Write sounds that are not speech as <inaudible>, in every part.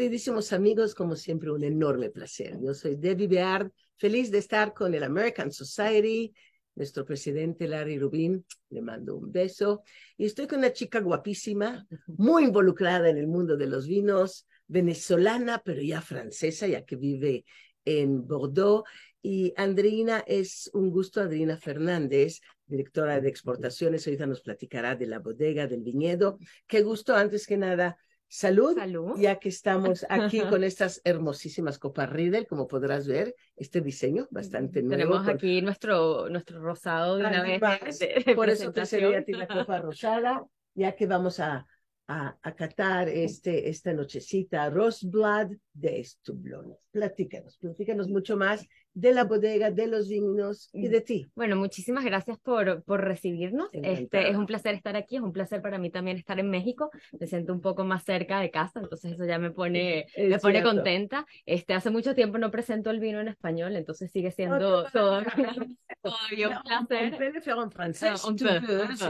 Queridísimos amigos, como siempre, un enorme placer. Yo soy Debbie Beard, feliz de estar con el American Society, nuestro presidente Larry Rubin, le mando un beso. Y estoy con una chica guapísima, muy involucrada en el mundo de los vinos, venezolana, pero ya francesa, ya que vive en Bordeaux. Y Andreina, es un gusto, Andreina Fernández, directora de exportaciones, ahorita nos platicará de la bodega, del viñedo. Qué gusto, antes que nada, Salud, ya que estamos aquí <laughs> con estas hermosísimas copas Riedel, como podrás ver, este diseño bastante nuevo. Tenemos aquí nuestro, nuestro rosado de una vez. por eso te a ti la copa rosada, ya que vamos a, a, a catar este, esta nochecita Rosblad de Estublón. Platícanos, platícanos mucho más de la bodega, de los vinos y de ti. Bueno, muchísimas gracias por, por recibirnos. Este, es un placer estar aquí, es un placer para mí también estar en México. Me siento un poco más cerca de casa, entonces eso ya me pone, me pone contenta. Este, hace mucho tiempo no presento el vino en español, entonces sigue siendo todo, todavía un placer. en francés,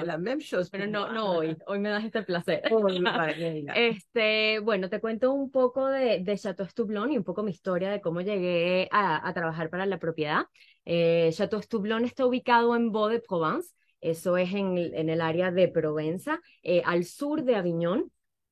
la misma cosa. Pero no, no hoy, hoy me das este placer. este, bueno, te cuento un poco de, de Chateau Stublon y un poco mi historia de cómo llegué a, a trabajar para la propiedad. Eh, Chateau Stublon está ubicado en Vaux de Provence, eso es en, en el área de Provenza, eh, al sur de Aviñón.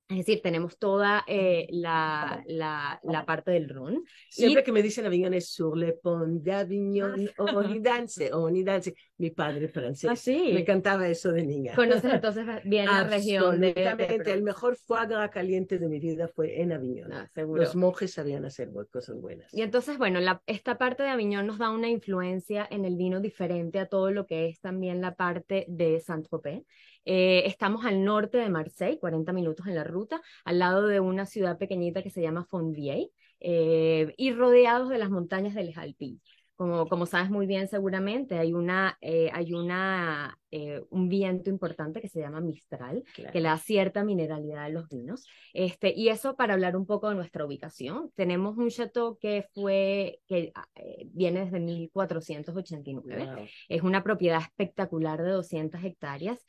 Es decir, tenemos toda eh, la, la, la, parte del Ron. Siempre que me dicen Avignon es sur le pont d'Avignon, Onidance, Onidance. Mi padre francés. ¿Ah, sí? Me cantaba eso de niña. Conoces entonces bien la región. De, de el mejor foie gras caliente de mi vida fue en Avignon. Ah, seguro. Los monjes sabían hacer cosas buenas. Y entonces, bueno, la, esta parte de Avignon nos da una influencia en el vino diferente a todo lo que es también la parte de Saint-Tropez. Eh, estamos al norte de Marseille, 40 minutos en la ruta, al lado de una ciudad pequeñita que se llama Fontvieille, eh, y rodeados de las montañas de Les Alpilles. Como, como sabes muy bien seguramente, hay, una, eh, hay una, eh, un viento importante que se llama Mistral, que le da cierta mineralidad a los vinos. Este, y eso para hablar un poco de nuestra ubicación. Tenemos un chateau que, fue, que eh, viene desde 1489. Es una propiedad espectacular de 200 hectáreas,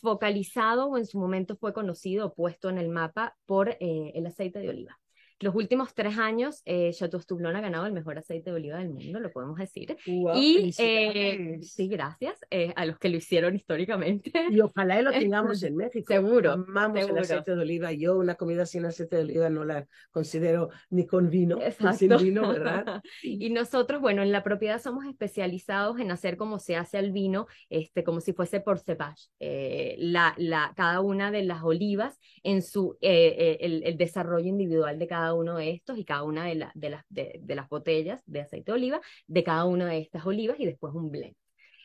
focalizado o en su momento fue conocido, puesto en el mapa por el aceite de oliva. Los últimos tres años, eh, Chateau Stoublon ha ganado el mejor aceite de oliva del mundo, lo podemos decir. y eh, sí, gracias eh, a los que lo hicieron históricamente. Y ojalá lo <laughs> tengamos en México. Seguro. Amamos el aceite de oliva. Yo una comida sin aceite de oliva no la considero ni con vino, ni sin vino, ¿verdad? <laughs> y nosotros, bueno, en la propiedad somos especializados en hacer como se hace el vino, este, como si fuese por cepage. Eh, la, la, cada una de las olivas en su, el, el desarrollo individual de cada uno de estos y cada una de, la, de, las, de, las botellas de aceite de oliva de cada una de estas olivas y después un blend.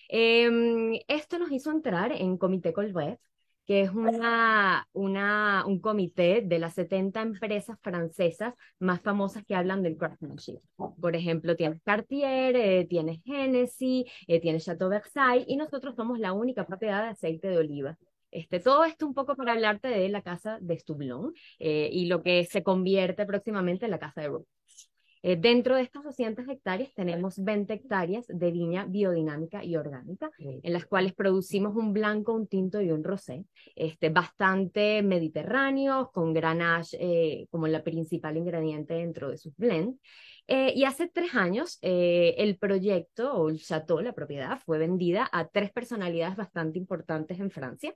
Em, esto nos hizo entrar en Comité Colbert, que es una, una, un comité de las 70 empresas francesas más famosas que hablan del craftsmanship. Por ejemplo, tienes Cartier, eh, tienes Genesis, eh, tienes Chateau Versailles, y nosotros somos la única propiedad de aceite de oliva. Este, todo esto un poco para hablarte de la casa de Stublon eh, y lo que se convierte próximamente en la casa de Rook. Eh, dentro de estas 200 hectáreas tenemos 20 hectáreas de viña biodinámica y orgánica, en las cuales producimos un blanco, un tinto y un rosé, este, bastante mediterráneos, con granage eh, como la principal ingrediente dentro de sus blends. Eh, y hace tres años eh, el proyecto o el chateau, la propiedad, fue vendida a tres personalidades bastante importantes en Francia,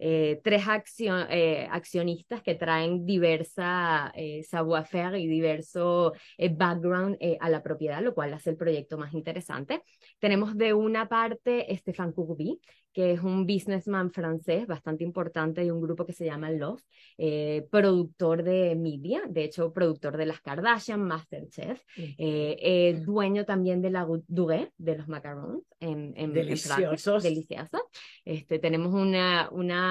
eh, tres accionistas que traen diversa savoir-faire y diverso background a la propiedad, lo cual hace el proyecto más interesante. Tenemos de una parte Stéphane Courby, que es un businessman francés bastante importante de un grupo que se llama Love, eh, productor de media, de hecho productor de las Kardashian, Masterchef, eh, eh, dueño también de la Douai, de los macarons en, en, deliciosos. deliciosos. Este, tenemos una, una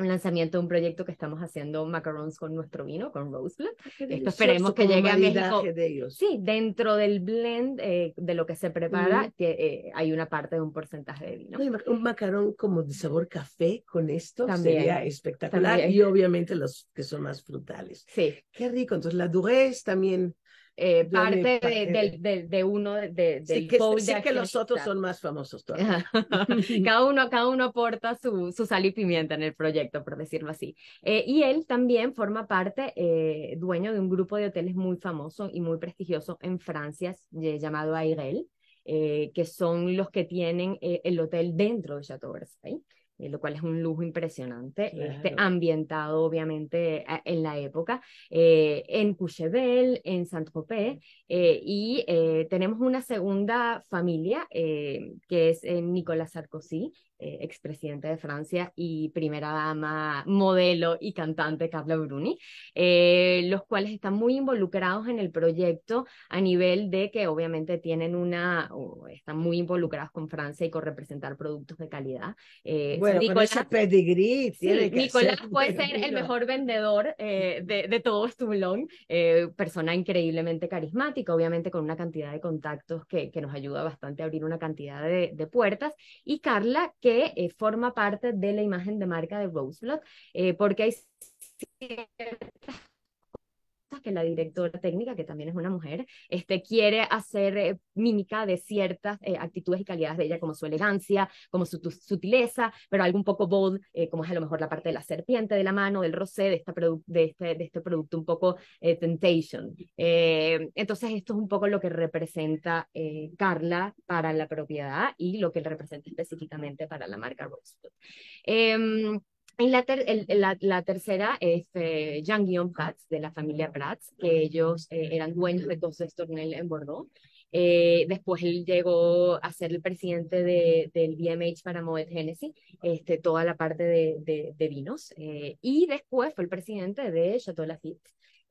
un lanzamiento de un proyecto que estamos haciendo macarons con nuestro vino, con Roseblood. Esto esperemos que llegue a México. Sí, dentro del blend eh, de lo que se prepara que, eh, hay una parte de un porcentaje de vino. un macarón como de sabor café con esto sería espectacular y obviamente los que son más frutales. Sí. Qué rico. Entonces la durez también eh, parte de, de, de, uno de, sí, que, sé que los otros son más famosos <laughs> todavía. <laughs> cada, uno, cada uno aporta su, su sal y pimienta en el proyecto, por decirlo así. Eh, y él también forma parte, eh, dueño de un grupo de hoteles muy famoso y muy prestigioso en Francia, llamado Airel, que son los que tienen el hotel dentro de Chateau Versailles. Eh, lo cual es un lujo impresionante, este, ambientado obviamente en la época, eh, en Courchevel, en Saint-Tropez, eh, y tenemos una segunda familia que es Nicolas Sarkozy, eh, expresidente de Francia y primera dama, modelo y cantante Carla Bruni, eh, los cuales están muy involucrados en el proyecto a nivel de que obviamente tienen una, están muy involucrados con Francia y con representar productos de calidad. Eh, bueno, Nicolás, con pedigree Nicolás puede <laughs> ser el mejor vendedor de, de, todo Stulón, persona increíblemente carismática, obviamente con una cantidad de contactos que, que nos ayuda bastante a abrir una cantidad de, de puertas, y Carla, que eh, forma parte de la imagen de marca de Roseblood, eh, porque hay que la directora técnica, que también es una mujer, este, quiere hacer eh, mímica de ciertas eh, actitudes y calidades de ella, como su elegancia, como su, sutileza, pero algo un poco bold, eh, como es a lo mejor la parte de la serpiente de la mano, del rosé, de, esta de, este, de este producto un poco temptation. entonces, esto es un poco lo que representa Carla para la propiedad y lo que representa específicamente para la marca Rosewood. Em, y la, la, tercera es eh, Jean-Guillaume Prats, de la familia Prats, que ellos eh, eran dueños de Costes Tournel en Bordeaux. Eh, después él llegó a ser el presidente de, del BMH para Moet Hennessy, este, toda la parte de, de, de vinos. Eh, y después fue el presidente de Chateau Lafite,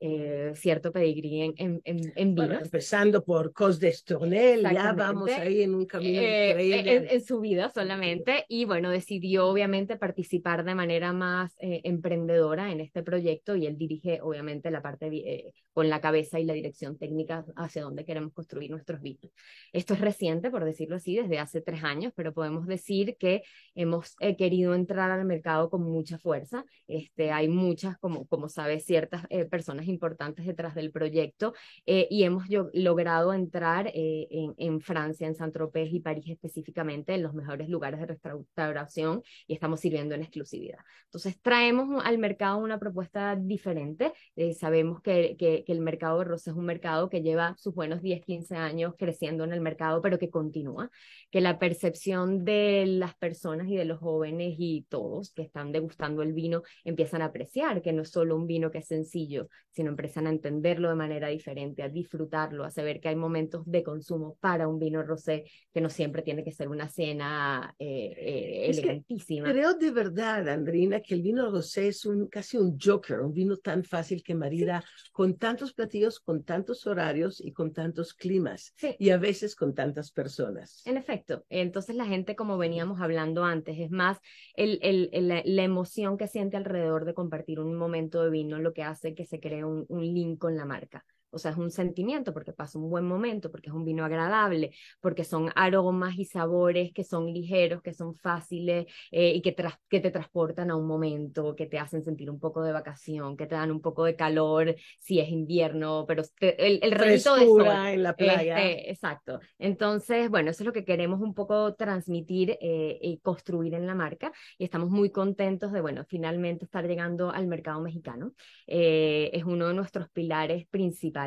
eh, cierto pedigrí en, en, en, vinos. empezando por Cos de Estornel, ya vamos ahí en un camino eh, increíble. En, su vida solamente, y bueno, decidió obviamente participar de manera más eh, emprendedora en este proyecto y él dirige obviamente la parte eh, con la cabeza y la dirección técnica hacia donde queremos construir nuestros vinos. Esto es reciente, por decirlo así, desde hace tres años, pero podemos decir que hemos querido entrar al mercado con mucha fuerza. Este, hay muchas, como, como sabes, ciertas personas importantes detrás del proyecto eh, y hemos logrado entrar eh, en, en, Francia, en Saint-Tropez y París específicamente, en los mejores lugares de restauración y estamos sirviendo en exclusividad. Entonces traemos al mercado una propuesta diferente. Eh, sabemos que, que, el mercado de rosas es un mercado que lleva sus buenos 10, 15 años creciendo en el mercado, pero que continúa, que la percepción de las personas y de los jóvenes y todos que están degustando el vino empiezan a apreciar que no es solo un vino que es sencillo, sino empiezan a entenderlo de manera diferente, a disfrutarlo, a saber que hay momentos de consumo para un vino rosé, que no siempre tiene que ser una cena eh, eh, elegantísima. creo de verdad, Andrina, que el vino rosé es un, casi un joker, un vino tan fácil que marida con tantos platillos, con tantos horarios y con tantos climas, y a veces con tantas personas. En efecto, entonces la gente, como veníamos hablando antes, es más el, el, la, la emoción que siente alrededor de compartir un momento de vino lo que hace que se cree un un, link con la marca. O sea, es un sentimiento porque pasa un buen momento, porque es un vino agradable, porque son aromas y sabores que son ligeros, que son fáciles eh, y que, que te transportan a un momento, que te hacen sentir un poco de vacación, que te dan un poco de calor si es invierno, pero el, el de sol. en la playa. Este, exacto. Entonces, bueno, eso es lo que queremos un poco transmitir eh, y construir en la marca y estamos muy contentos de, bueno, finalmente estar llegando al mercado mexicano. Eh, es uno de nuestros pilares principales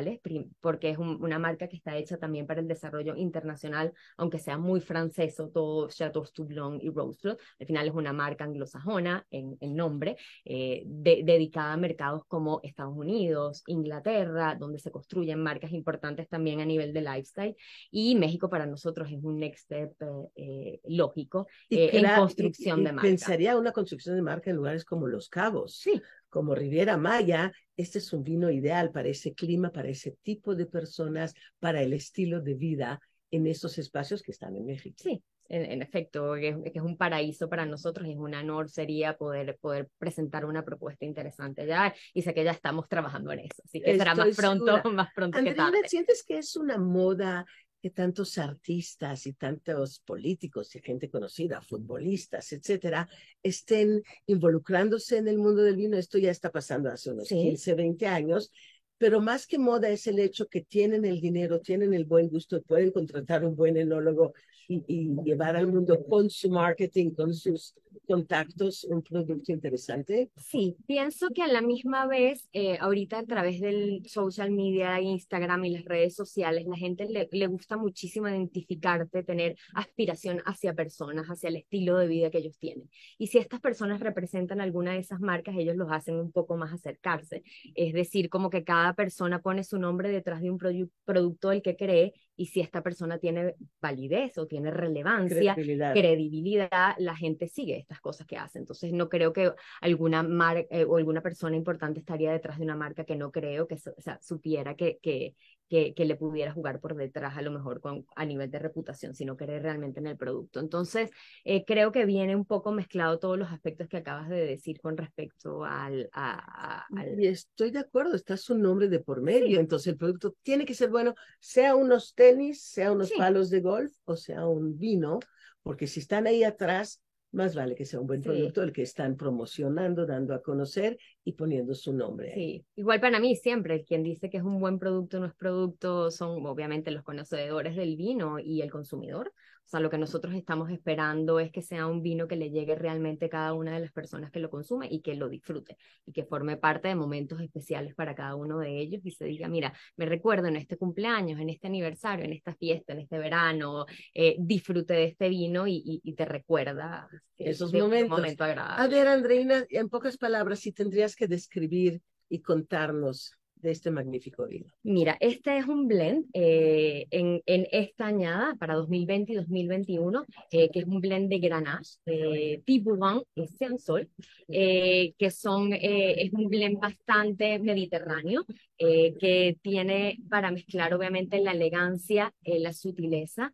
porque es una marca que está hecha también para el desarrollo internacional, aunque sea muy franceso, todo Chateau Stoublon y Roseflood, al final es una marca anglosajona en, nombre, eh, dedicada a mercados como Estados Unidos, Inglaterra, donde se construyen marcas importantes también a nivel de lifestyle, y México para nosotros es un next step eh, eh, lógico en construcción de marca. Pensaría una construcción de marca en lugares como Los Cabos. Sí como Riviera Maya, este es un vino ideal para ese clima, para ese tipo de personas, para el estilo de vida en esos espacios que están en México. Sí, en, efecto, que es, un paraíso para nosotros y es un honor sería poder, poder presentar una propuesta interesante ya y sé que ya estamos trabajando en eso, así que será más pronto, más pronto que tarde. ¿Sientes que es una moda que tantos artistas y tantos políticos y gente conocida, futbolistas, etcétera, estén involucrándose en el mundo del vino. Esto ya está pasando hace unos 15, 20 años, pero más que moda es el hecho que tienen el dinero, tienen el buen gusto, pueden contratar un buen enólogo y, llevar al mundo con su marketing, con sus contactos, un producto interesante. Sí, pienso que a la misma vez, eh, ahorita a través del social media, Instagram y las redes sociales, la gente le, le gusta muchísimo identificarte, tener aspiración hacia personas, hacia el estilo de vida que ellos tienen. Y si estas personas representan alguna de esas marcas, ellos los hacen un poco más acercarse. Es decir, como que cada persona pone su nombre detrás de un producto del que cree y si esta persona tiene validez o tiene relevancia, credibilidad, la gente sigue estas cosas que hace. Entonces no creo que alguna marca eh, o alguna persona importante estaría detrás de una marca que no creo que o sea, supiera que, que, que, que, le pudiera jugar por detrás a lo mejor con, a nivel de reputación, sino cree realmente en el producto. Entonces eh, creo que viene un poco mezclado todos los aspectos que acabas de decir con respecto al... al... Y estoy de acuerdo, está su nombre de por medio, entonces el producto tiene que ser bueno, sea unos tenis, sea unos palos de golf o sea un vino, porque si están ahí atrás, más vale que sea un buen producto el que están promocionando, dando a conocer y poniendo su nombre. Sí, igual para mí siempre, quien dice que es un buen producto no es producto, son obviamente los conocedores del vino y el consumidor. O sea, lo que nosotros estamos esperando es que sea un vino que le llegue realmente a cada una de las personas que lo consume y que lo disfrute y que forme parte de momentos especiales para cada uno de ellos y se diga, mira, me recuerdo en este cumpleaños, en este aniversario, en esta fiesta, en este verano, eh, disfrute de este vino y, y, te recuerda esos momentos. momento agradable. A ver, Andreina, en pocas palabras, si tendrías que describir y contarnos de este magnífico vino? Mira, este es un blend eh, en, en, esta añada para 2020 y 2021, eh, que es un blend de Grenache, de Tiburon y Sensol, eh, que son, es un blend bastante mediterráneo, que tiene para mezclar obviamente la elegancia, la sutileza,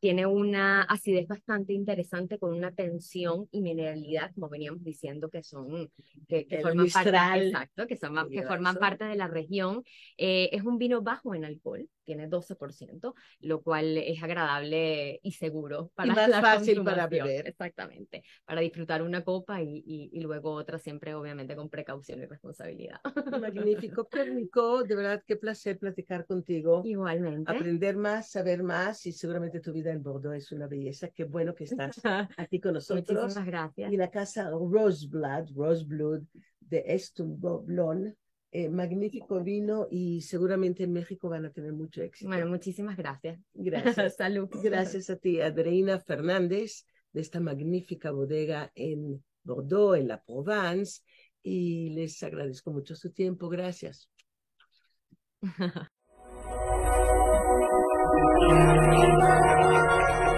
tiene una acidez bastante interesante con una tensión y mineralidad, como veníamos diciendo, que son, que, forman parte, exacto, que, son, que forman parte de la región. Eh, es un vino bajo en alcohol, tiene 12%, lo cual es agradable y seguro para y más fácil para beber. Exactamente, para disfrutar una copa y, y, luego otra siempre obviamente con precaución y responsabilidad. <laughs> Magnífico, Nico, de verdad qué placer platicar contigo. Igualmente. Aprender más, saber más y seguramente tu vida en Bordeaux es una belleza. Qué bueno que estás <laughs> aquí con nosotros. Muchísimas gracias. Y la casa Roseblood, Roseblood de Estumblon eh, magnífico vino y seguramente en México van a tener mucho éxito. Bueno, muchísimas gracias. <laughs> Gracias. Salud. Gracias a ti, Adreina Fernández, de esta magnífica bodega en Bordeaux, en la Provence, y les agradezco mucho su tiempo. Gracias. <laughs>